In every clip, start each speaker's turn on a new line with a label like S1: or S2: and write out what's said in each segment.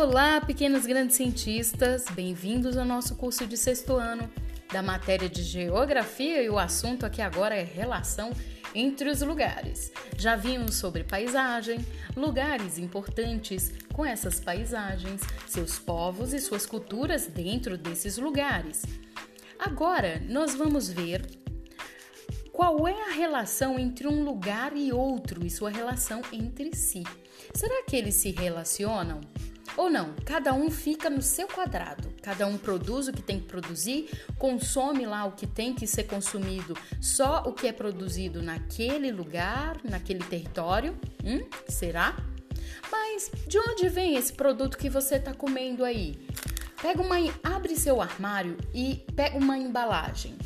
S1: Olá, pequenos grandes cientistas, bem-vindos ao nosso curso de sexto ano da matéria de Geografia e o assunto aqui agora é relação entre os lugares. Já vimos sobre paisagem, lugares importantes com essas paisagens, seus povos e suas culturas dentro desses lugares. Agora nós vamos ver qual é a relação entre um lugar e outro e sua relação entre si. Será que eles se relacionam? Ou não, cada um fica no seu quadrado, cada um produz o que tem que produzir, consome lá o que tem que ser consumido, só o que é produzido naquele lugar, naquele território. Hum, será? Mas de onde vem esse produto que você está comendo aí? Pega uma, abre seu armário e pega uma embalagem.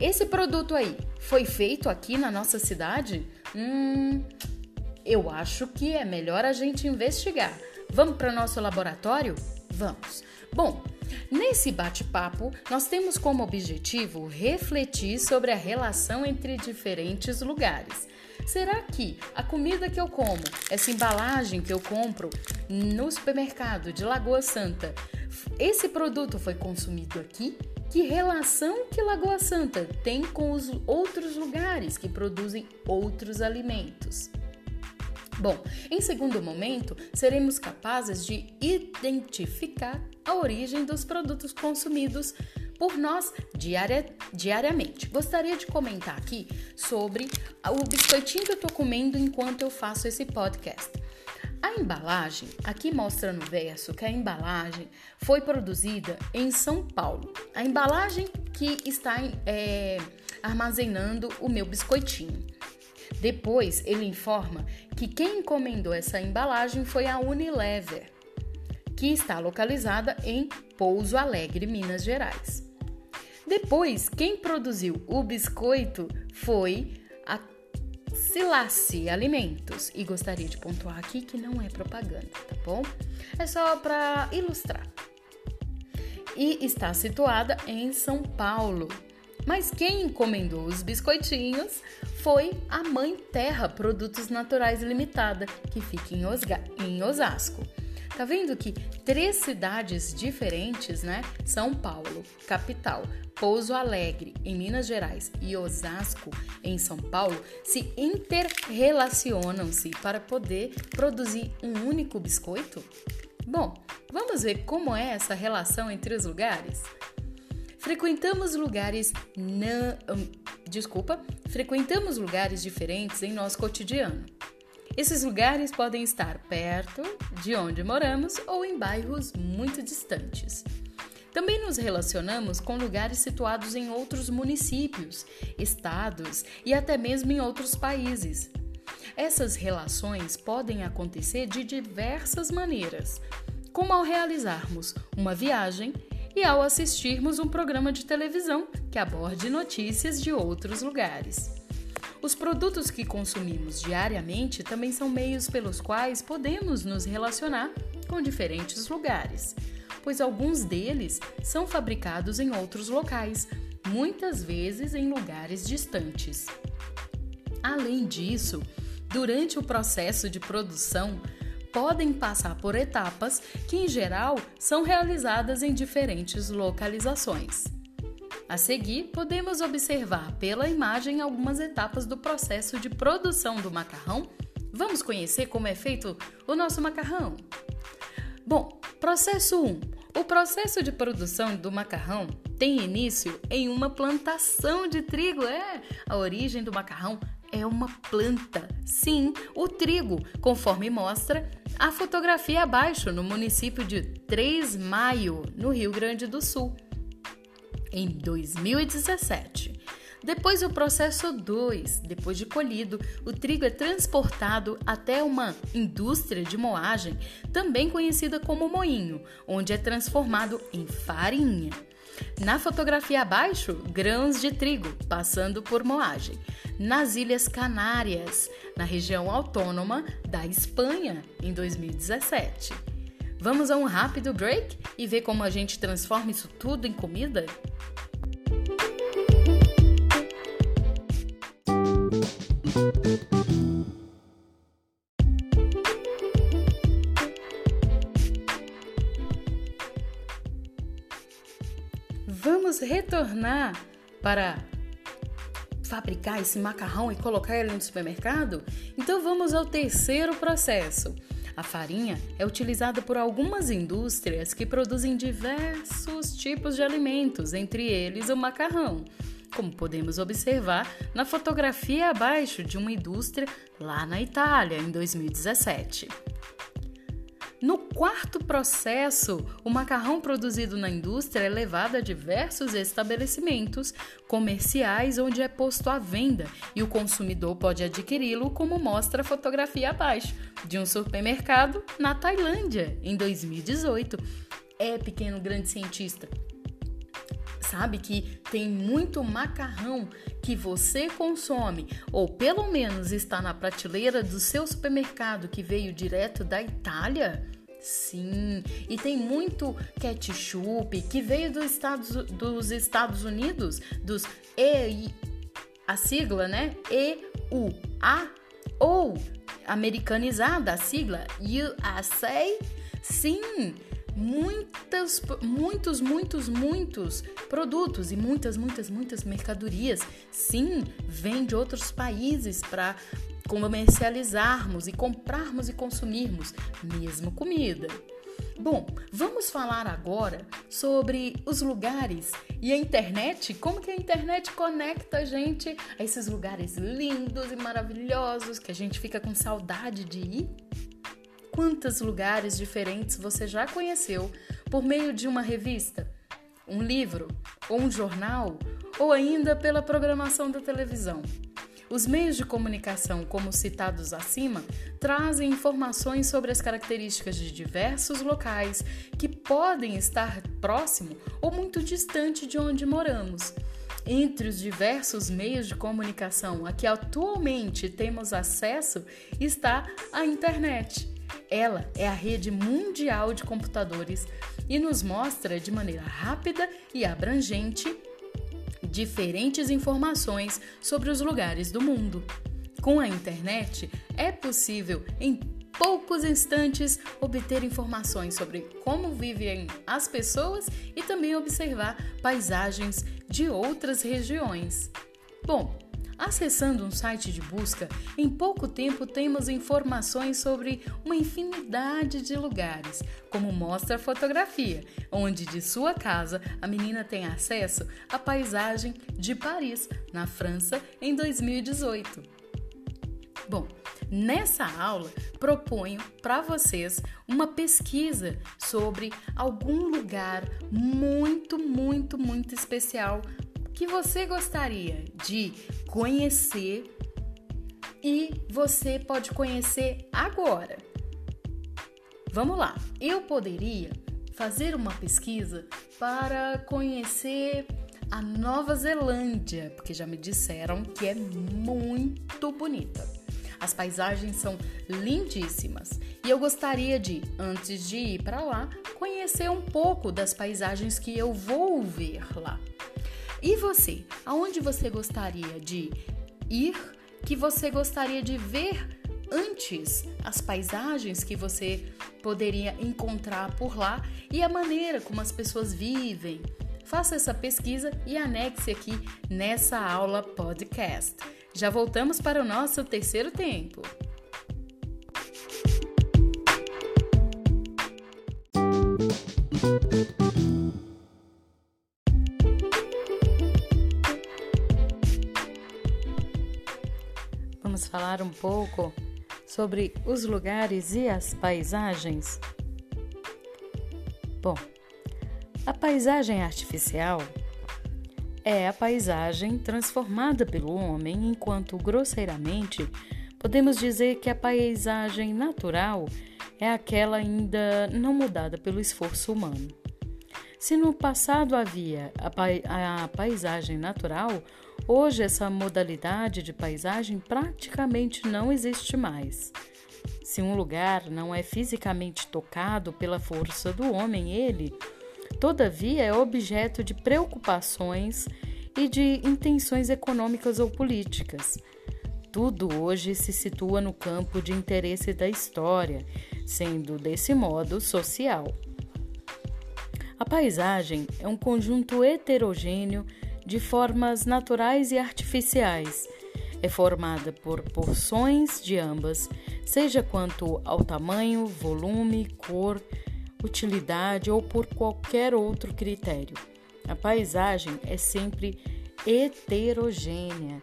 S1: Esse produto aí foi feito aqui na nossa cidade? Hum, eu acho que é melhor a gente investigar. Vamos para nosso laboratório? Vamos. Bom, nesse bate-papo, nós temos como objetivo refletir sobre a relação entre diferentes lugares. Será que a comida que eu como, essa embalagem que eu compro no supermercado de Lagoa Santa, esse produto foi consumido aqui? Que relação que Lagoa Santa tem com os outros lugares que produzem outros alimentos? Bom, em segundo momento, seremos capazes de identificar a origem dos produtos consumidos por nós diaria, diariamente. Gostaria de comentar aqui sobre o biscoitinho que eu estou comendo enquanto eu faço esse podcast. A embalagem, aqui mostra no verso que a embalagem foi produzida em São Paulo. A embalagem que está é, armazenando o meu biscoitinho. Depois, ele informa que quem encomendou essa embalagem foi a Unilever, que está localizada em Pouso Alegre, Minas Gerais. Depois, quem produziu o biscoito foi a Silace Alimentos. E gostaria de pontuar aqui que não é propaganda, tá bom? É só para ilustrar. E está situada em São Paulo, mas quem encomendou os biscoitinhos foi a Mãe Terra Produtos Naturais Limitada, que fica em, Osga em Osasco. Tá vendo que três cidades diferentes, né? São Paulo, capital, Pouso Alegre, em Minas Gerais, e Osasco, em São Paulo, se interrelacionam-se para poder produzir um único biscoito? Bom, vamos ver como é essa relação entre os lugares? Frequentamos lugares não, desculpa, frequentamos lugares diferentes em nosso cotidiano. Esses lugares podem estar perto de onde moramos ou em bairros muito distantes. Também nos relacionamos com lugares situados em outros municípios, estados e até mesmo em outros países. Essas relações podem acontecer de diversas maneiras, como ao realizarmos uma viagem e ao assistirmos um programa de televisão que aborde notícias de outros lugares. Os produtos que consumimos diariamente também são meios pelos quais podemos nos relacionar com diferentes lugares, pois alguns deles são fabricados em outros locais, muitas vezes em lugares distantes. Além disso, durante o processo de produção, podem passar por etapas que, em geral, são realizadas em diferentes localizações. A seguir, podemos observar pela imagem algumas etapas do processo de produção do macarrão. Vamos conhecer como é feito o nosso macarrão? Bom, processo 1. O processo de produção do macarrão tem início em uma plantação de trigo. É, a origem do macarrão é uma planta. Sim, o trigo, conforme mostra a fotografia abaixo, no município de 3 Maio, no Rio Grande do Sul, em 2017. Depois o processo 2, depois de colhido, o trigo é transportado até uma indústria de moagem, também conhecida como moinho, onde é transformado em farinha. Na fotografia abaixo, grãos de trigo passando por moagem. Nas Ilhas Canárias, na região autônoma da Espanha, em 2017. Vamos a um rápido break e ver como a gente transforma isso tudo em comida? Vamos retornar para fabricar esse macarrão e colocar ele no supermercado? Então vamos ao terceiro processo. A farinha é utilizada por algumas indústrias que produzem diversos tipos de alimentos, entre eles o macarrão, como podemos observar na fotografia abaixo de uma indústria lá na Itália em 2017. Quarto processo, o macarrão produzido na indústria é levado a diversos estabelecimentos comerciais onde é posto à venda e o consumidor pode adquiri-lo, como mostra a fotografia abaixo, de um supermercado na Tailândia em 2018. É, pequeno grande cientista, sabe que tem muito macarrão que você consome, ou pelo menos está na prateleira do seu supermercado que veio direto da Itália? Sim, e tem muito ketchup que veio dos Estados, dos Estados Unidos, dos EI, a sigla, né? EUA, ou americanizada, a sigla USA. Sim, muitas, muitos, muitos, muitos produtos e muitas, muitas, muitas mercadorias, sim, vêm de outros países para comercializarmos e comprarmos e consumirmos mesmo comida. Bom, vamos falar agora sobre os lugares e a internet, como que a internet conecta a gente a esses lugares lindos e maravilhosos que a gente fica com saudade de ir quantos lugares diferentes você já conheceu por meio de uma revista, um livro ou um jornal, ou ainda pela programação da televisão. Os meios de comunicação, como citados acima, trazem informações sobre as características de diversos locais que podem estar próximo ou muito distante de onde moramos. Entre os diversos meios de comunicação a que atualmente temos acesso está a internet ela é a rede mundial de computadores e nos mostra de maneira rápida e abrangente diferentes informações sobre os lugares do mundo. Com a internet, é possível, em poucos instantes, obter informações sobre como vivem as pessoas e também observar paisagens de outras regiões. Bom, Acessando um site de busca, em pouco tempo temos informações sobre uma infinidade de lugares, como mostra a fotografia, onde de sua casa a menina tem acesso à paisagem de Paris, na França, em 2018. Bom, nessa aula proponho para vocês uma pesquisa sobre algum lugar muito, muito, muito especial que você gostaria de conhecer e você pode conhecer agora. Vamos lá, eu poderia fazer uma pesquisa para conhecer a Nova Zelândia, porque já me disseram que é muito bonita. As paisagens são lindíssimas e eu gostaria de, antes de ir para lá, conhecer um pouco das paisagens que eu vou ver lá. E você? Aonde você gostaria de ir? Que você gostaria de ver antes? As paisagens que você poderia encontrar por lá e a maneira como as pessoas vivem. Faça essa pesquisa e anexe aqui nessa aula podcast. Já voltamos para o nosso terceiro tempo. Falar um pouco sobre os lugares e as paisagens? Bom, a paisagem artificial é a paisagem transformada pelo homem, enquanto grosseiramente podemos dizer que a paisagem natural é aquela ainda não mudada pelo esforço humano. Se no passado havia a, pa a paisagem natural, Hoje, essa modalidade de paisagem praticamente não existe mais. Se um lugar não é fisicamente tocado pela força do homem, ele, todavia, é objeto de preocupações e de intenções econômicas ou políticas. Tudo hoje se situa no campo de interesse da história, sendo desse modo social. A paisagem é um conjunto heterogêneo de formas naturais e artificiais. É formada por porções de ambas, seja quanto ao tamanho, volume, cor, utilidade ou por qualquer outro critério. A paisagem é sempre heterogênea.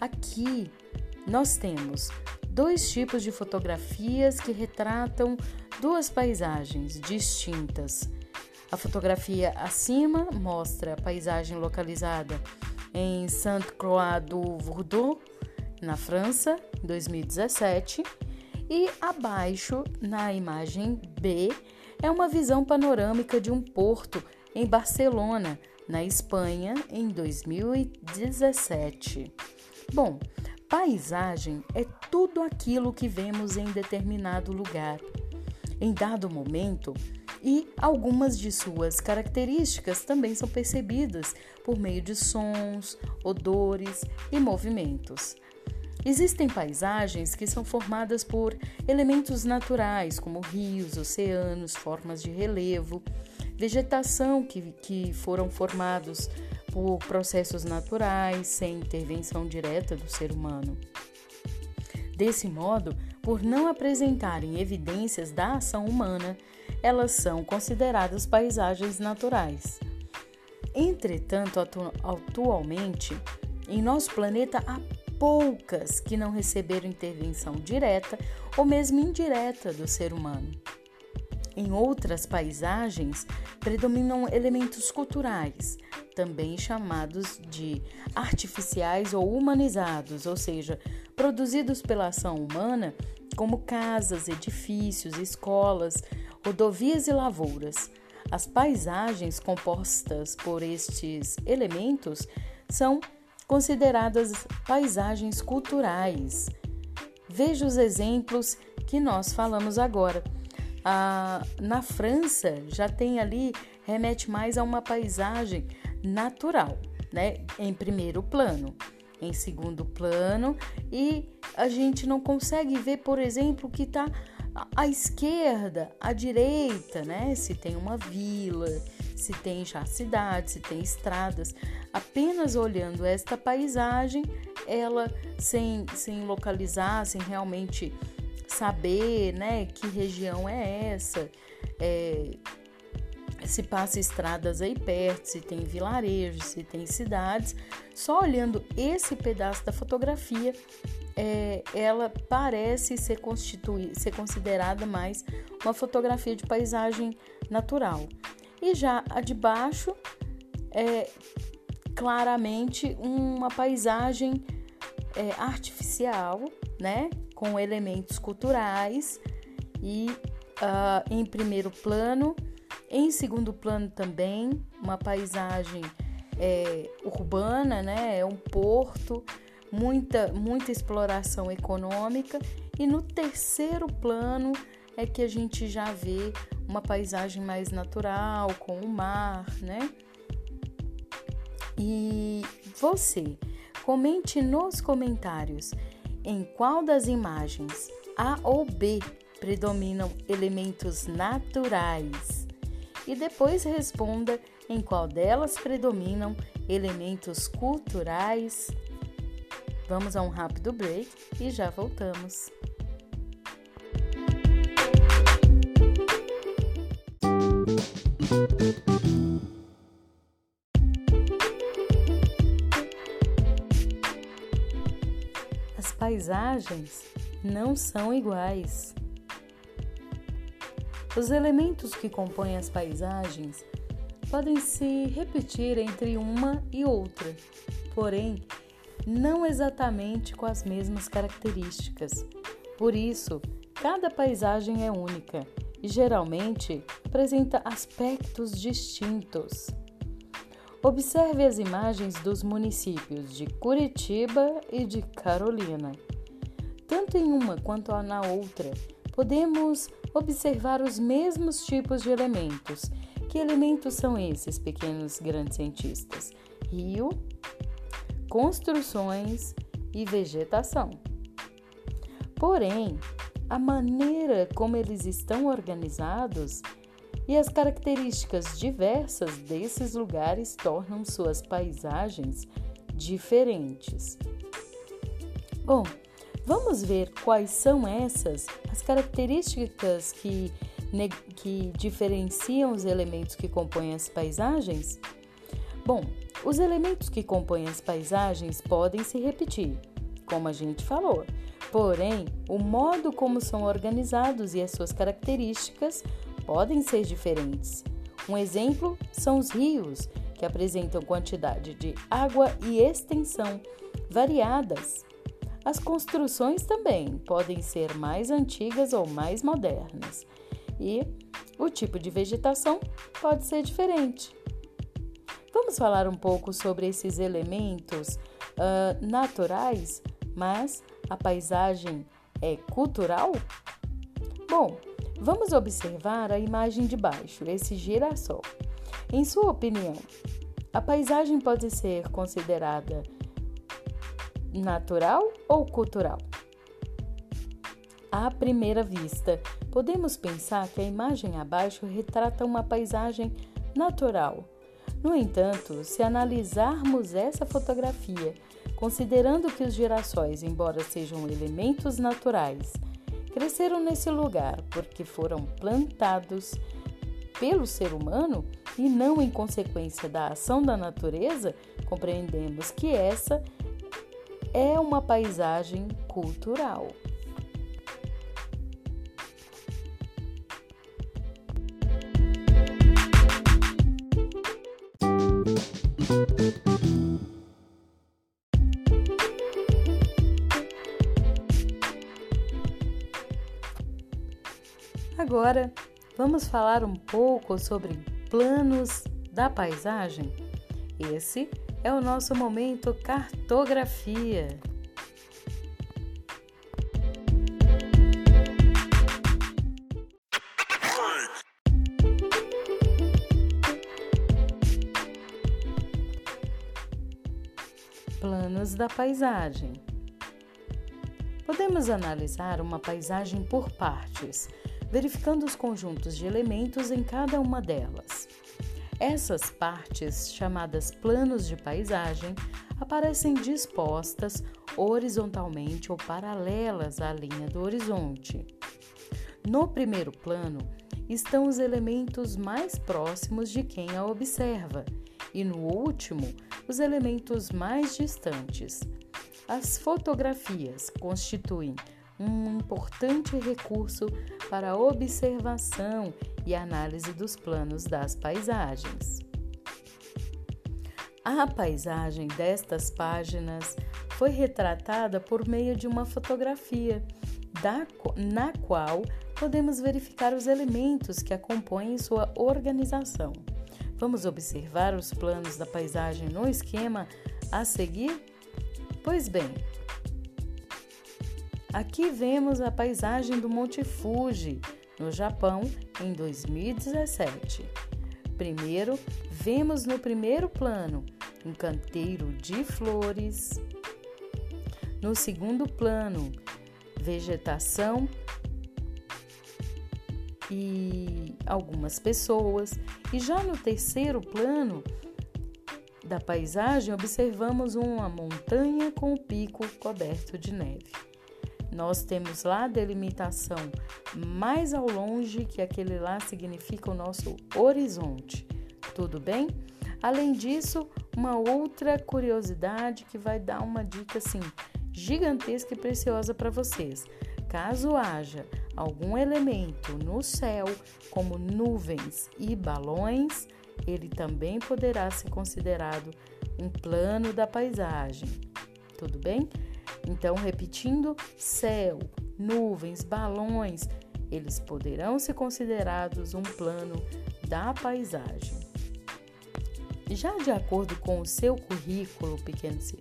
S1: Aqui nós temos dois tipos de fotografias que retratam duas paisagens distintas. A fotografia acima mostra a paisagem localizada em Sainte-Croix du Verdon, na França, em 2017, e abaixo, na imagem B, é uma visão panorâmica de um porto em Barcelona, na Espanha, em 2017. Bom, paisagem é tudo aquilo que vemos em determinado lugar, em dado momento e algumas de suas características também são percebidas por meio de sons, odores e movimentos. Existem paisagens que são formadas por elementos naturais, como rios, oceanos, formas de relevo, vegetação que, que foram formados por processos naturais, sem intervenção direta do ser humano. Desse modo, por não apresentarem evidências da ação humana, elas são consideradas paisagens naturais. Entretanto, atu atualmente, em nosso planeta há poucas que não receberam intervenção direta ou mesmo indireta do ser humano. Em outras paisagens, predominam elementos culturais, também chamados de artificiais ou humanizados, ou seja, produzidos pela ação humana, como casas, edifícios, escolas, rodovias e lavouras. As paisagens compostas por estes elementos são consideradas paisagens culturais. Veja os exemplos que nós falamos agora. Ah, na França já tem ali, remete mais a uma paisagem natural, né? Em primeiro plano. Em segundo plano, e a gente não consegue ver, por exemplo, que está à esquerda, à direita, né? Se tem uma vila, se tem já cidade, se tem estradas. Apenas olhando esta paisagem, ela sem, sem localizar, sem realmente saber, né, que região é essa, é, se passa estradas aí perto, se tem vilarejos, se tem cidades. Só olhando esse pedaço da fotografia, é, ela parece ser, ser considerada mais uma fotografia de paisagem natural. E já a de baixo é claramente uma paisagem é, artificial, né, com elementos culturais e uh, em primeiro plano em segundo plano também, uma paisagem é, urbana, né? É um porto, muita, muita exploração econômica. E no terceiro plano é que a gente já vê uma paisagem mais natural, com o mar, né? E você, comente nos comentários em qual das imagens A ou B predominam elementos naturais e depois responda em qual delas predominam elementos culturais. Vamos a um rápido break e já voltamos. As paisagens não são iguais. Os elementos que compõem as paisagens podem se repetir entre uma e outra, porém, não exatamente com as mesmas características. Por isso, cada paisagem é única e geralmente apresenta aspectos distintos. Observe as imagens dos municípios de Curitiba e de Carolina. Tanto em uma quanto na outra, podemos observar os mesmos tipos de elementos. Que elementos são esses, pequenos grandes cientistas? Rio, construções e vegetação. Porém, a maneira como eles estão organizados e as características diversas desses lugares tornam suas paisagens diferentes. Bom, vamos ver quais são essas as características que, que diferenciam os elementos que compõem as paisagens? Bom, os elementos que compõem as paisagens podem se repetir, como a gente falou, porém, o modo como são organizados e as suas características podem ser diferentes. Um exemplo são os rios, que apresentam quantidade de água e extensão variadas. As construções também podem ser mais antigas ou mais modernas, e o tipo de vegetação pode ser diferente. Vamos falar um pouco sobre esses elementos uh, naturais, mas a paisagem é cultural? Bom, vamos observar a imagem de baixo, esse girassol. Em sua opinião, a paisagem pode ser considerada natural ou cultural? À primeira vista, podemos pensar que a imagem abaixo retrata uma paisagem natural. No entanto, se analisarmos essa fotografia, considerando que os girassóis, embora sejam elementos naturais, cresceram nesse lugar porque foram plantados pelo ser humano e não em consequência da ação da natureza, compreendemos que essa é uma paisagem cultural. Agora vamos falar um pouco sobre planos da paisagem. Esse é o nosso momento cartografia. Planos da paisagem. Podemos analisar uma paisagem por partes verificando os conjuntos de elementos em cada uma delas. Essas partes, chamadas planos de paisagem, aparecem dispostas horizontalmente ou paralelas à linha do horizonte. No primeiro plano estão os elementos mais próximos de quem a observa, e no último, os elementos mais distantes. As fotografias constituem um importante recurso para a observação e análise dos planos das paisagens. A paisagem destas páginas foi retratada por meio de uma fotografia, da, na qual podemos verificar os elementos que a compõem sua organização. Vamos observar os planos da paisagem no esquema a seguir? Pois bem, Aqui vemos a paisagem do Monte Fuji, no Japão, em 2017. Primeiro, vemos no primeiro plano um canteiro de flores. No segundo plano, vegetação e algumas pessoas. E já no terceiro plano da paisagem, observamos uma montanha com o pico coberto de neve nós temos lá a delimitação mais ao longe, que aquele lá significa o nosso horizonte. Tudo bem? Além disso, uma outra curiosidade que vai dar uma dica assim gigantesca e preciosa para vocês. Caso haja algum elemento no céu, como nuvens e balões, ele também poderá ser considerado um plano da paisagem. Tudo bem? Então, repetindo, céu, nuvens, balões, eles poderão ser considerados um plano da paisagem. Já de acordo com o seu currículo, pequenos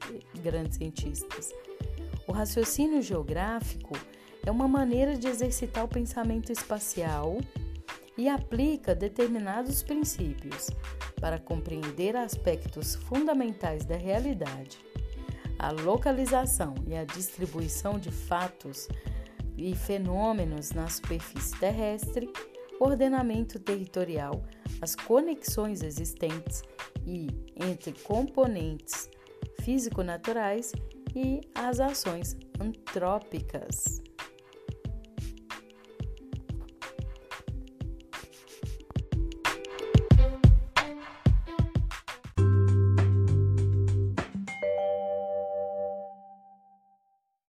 S1: grandes cientistas, o raciocínio geográfico é uma maneira de exercitar o pensamento espacial e aplica determinados princípios para compreender aspectos fundamentais da realidade a localização e a distribuição de fatos e fenômenos na superfície terrestre, ordenamento territorial, as conexões existentes e entre componentes físico-naturais e as ações antrópicas.